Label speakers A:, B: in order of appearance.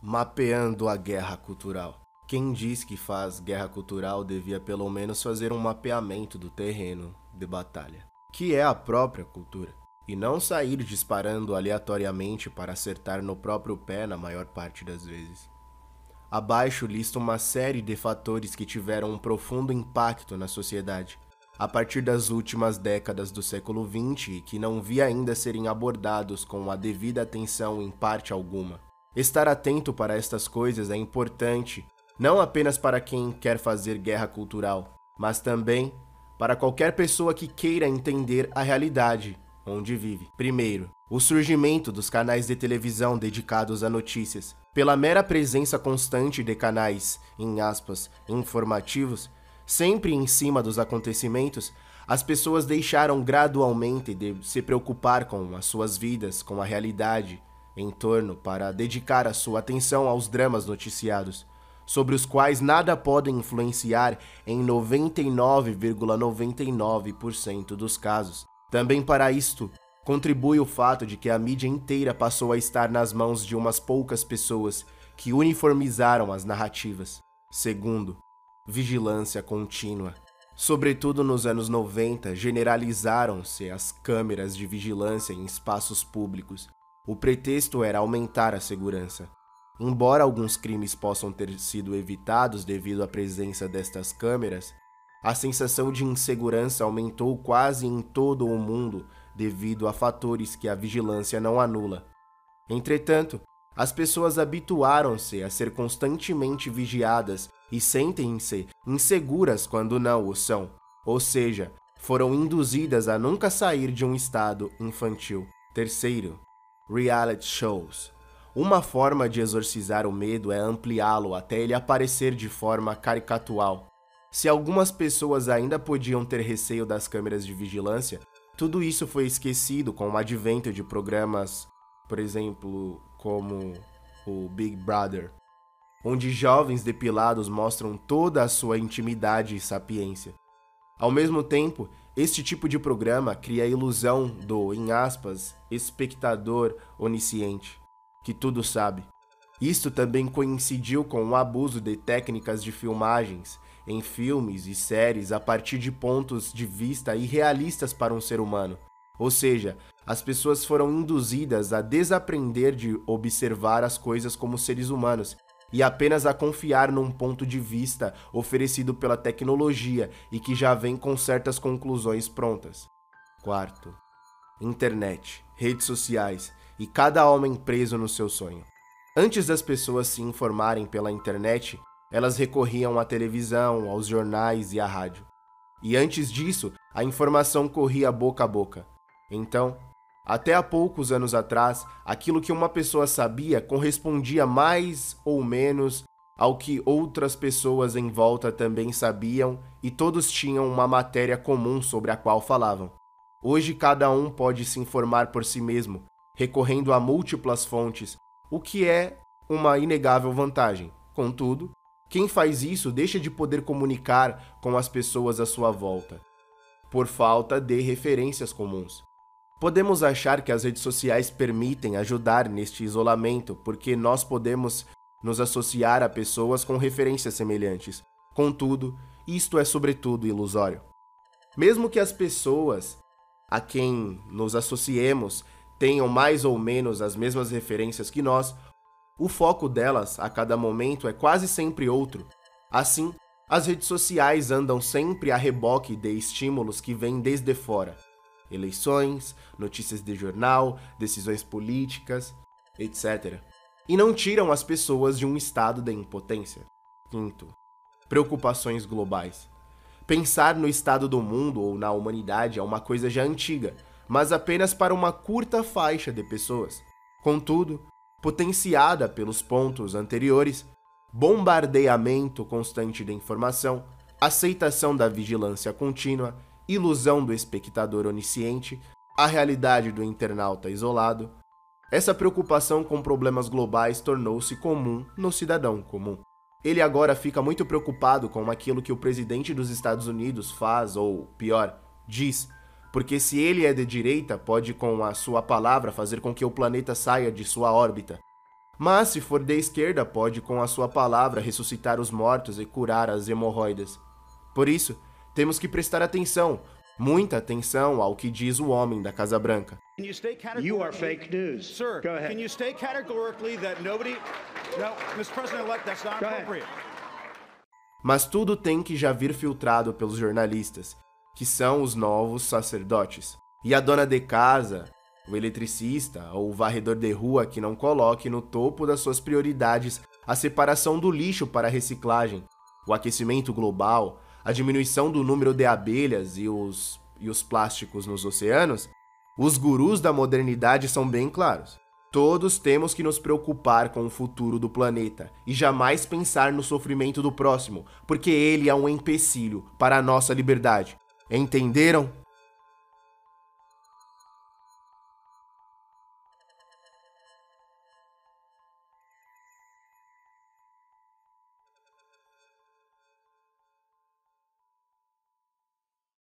A: Mapeando a guerra cultural. Quem diz que faz guerra cultural devia pelo menos fazer um mapeamento do terreno de batalha, que é a própria cultura, e não sair disparando aleatoriamente para acertar no próprio pé na maior parte das vezes. Abaixo listo uma série de fatores que tiveram um profundo impacto na sociedade a partir das últimas décadas do século XX e que não vi ainda serem abordados com a devida atenção em parte alguma. Estar atento para estas coisas é importante, não apenas para quem quer fazer guerra cultural, mas também para qualquer pessoa que queira entender a realidade onde vive. Primeiro, o surgimento dos canais de televisão dedicados a notícias. Pela mera presença constante de canais, em aspas, informativos, sempre em cima dos acontecimentos, as pessoas deixaram gradualmente de se preocupar com as suas vidas, com a realidade em torno, para dedicar a sua atenção aos dramas noticiados, sobre os quais nada podem influenciar em 99,99% ,99 dos casos. Também para isto, contribui o fato de que a mídia inteira passou a estar nas mãos de umas poucas pessoas que uniformizaram as narrativas. Segundo, vigilância contínua. Sobretudo nos anos 90, generalizaram-se as câmeras de vigilância em espaços públicos. O pretexto era aumentar a segurança. Embora alguns crimes possam ter sido evitados devido à presença destas câmeras, a sensação de insegurança aumentou quase em todo o mundo devido a fatores que a vigilância não anula. Entretanto, as pessoas habituaram-se a ser constantemente vigiadas e sentem-se inseguras quando não o são, ou seja, foram induzidas a nunca sair de um estado infantil. Terceiro, reality shows. Uma forma de exorcizar o medo é ampliá-lo até ele aparecer de forma caricatural. Se algumas pessoas ainda podiam ter receio das câmeras de vigilância, tudo isso foi esquecido com o advento de programas, por exemplo, como o Big Brother, onde jovens depilados mostram toda a sua intimidade e sapiência. Ao mesmo tempo, este tipo de programa cria a ilusão do, em aspas, espectador onisciente, que tudo sabe. Isto também coincidiu com o abuso de técnicas de filmagens em filmes e séries a partir de pontos de vista irrealistas para um ser humano. Ou seja, as pessoas foram induzidas a desaprender de observar as coisas como seres humanos e apenas a confiar num ponto de vista oferecido pela tecnologia e que já vem com certas conclusões prontas. Quarto, internet, redes sociais e cada homem preso no seu sonho. Antes das pessoas se informarem pela internet, elas recorriam à televisão, aos jornais e à rádio. E antes disso, a informação corria boca a boca. Então, até há poucos anos atrás, aquilo que uma pessoa sabia correspondia mais ou menos ao que outras pessoas em volta também sabiam e todos tinham uma matéria comum sobre a qual falavam. Hoje cada um pode se informar por si mesmo, recorrendo a múltiplas fontes, o que é uma inegável vantagem. Contudo, quem faz isso deixa de poder comunicar com as pessoas à sua volta, por falta de referências comuns. Podemos achar que as redes sociais permitem ajudar neste isolamento porque nós podemos nos associar a pessoas com referências semelhantes. Contudo, isto é sobretudo ilusório. Mesmo que as pessoas a quem nos associemos tenham mais ou menos as mesmas referências que nós, o foco delas a cada momento é quase sempre outro. Assim, as redes sociais andam sempre a reboque de estímulos que vêm desde fora eleições, notícias de jornal, decisões políticas, etc. E não tiram as pessoas de um estado de impotência. Quinto, preocupações globais. Pensar no estado do mundo ou na humanidade é uma coisa já antiga, mas apenas para uma curta faixa de pessoas. Contudo, potenciada pelos pontos anteriores, bombardeamento constante de informação, aceitação da vigilância contínua ilusão do espectador onisciente, a realidade do internauta isolado, essa preocupação com problemas globais tornou-se comum no cidadão comum. Ele agora fica muito preocupado com aquilo que o presidente dos Estados Unidos faz, ou pior, diz, porque se ele é de direita, pode com a sua palavra fazer com que o planeta saia de sua órbita. Mas se for da esquerda, pode com a sua palavra ressuscitar os mortos e curar as hemorroidas. Por isso, temos que prestar atenção, muita atenção ao que diz o homem da Casa Branca.
B: You are fake news.
C: Sir,
B: Go ahead.
C: can you state categorically that nobody... No, Mr. President-elect, that's not appropriate.
A: Mas tudo tem que já vir filtrado pelos jornalistas, que são os novos sacerdotes. E a dona de casa, o eletricista ou o varredor de rua que não coloque no topo das suas prioridades a separação do lixo para a reciclagem, o aquecimento global, a diminuição do número de abelhas e os, e os plásticos nos oceanos, os gurus da modernidade são bem claros. Todos temos que nos preocupar com o futuro do planeta e jamais pensar no sofrimento do próximo, porque ele é um empecilho para a nossa liberdade. Entenderam?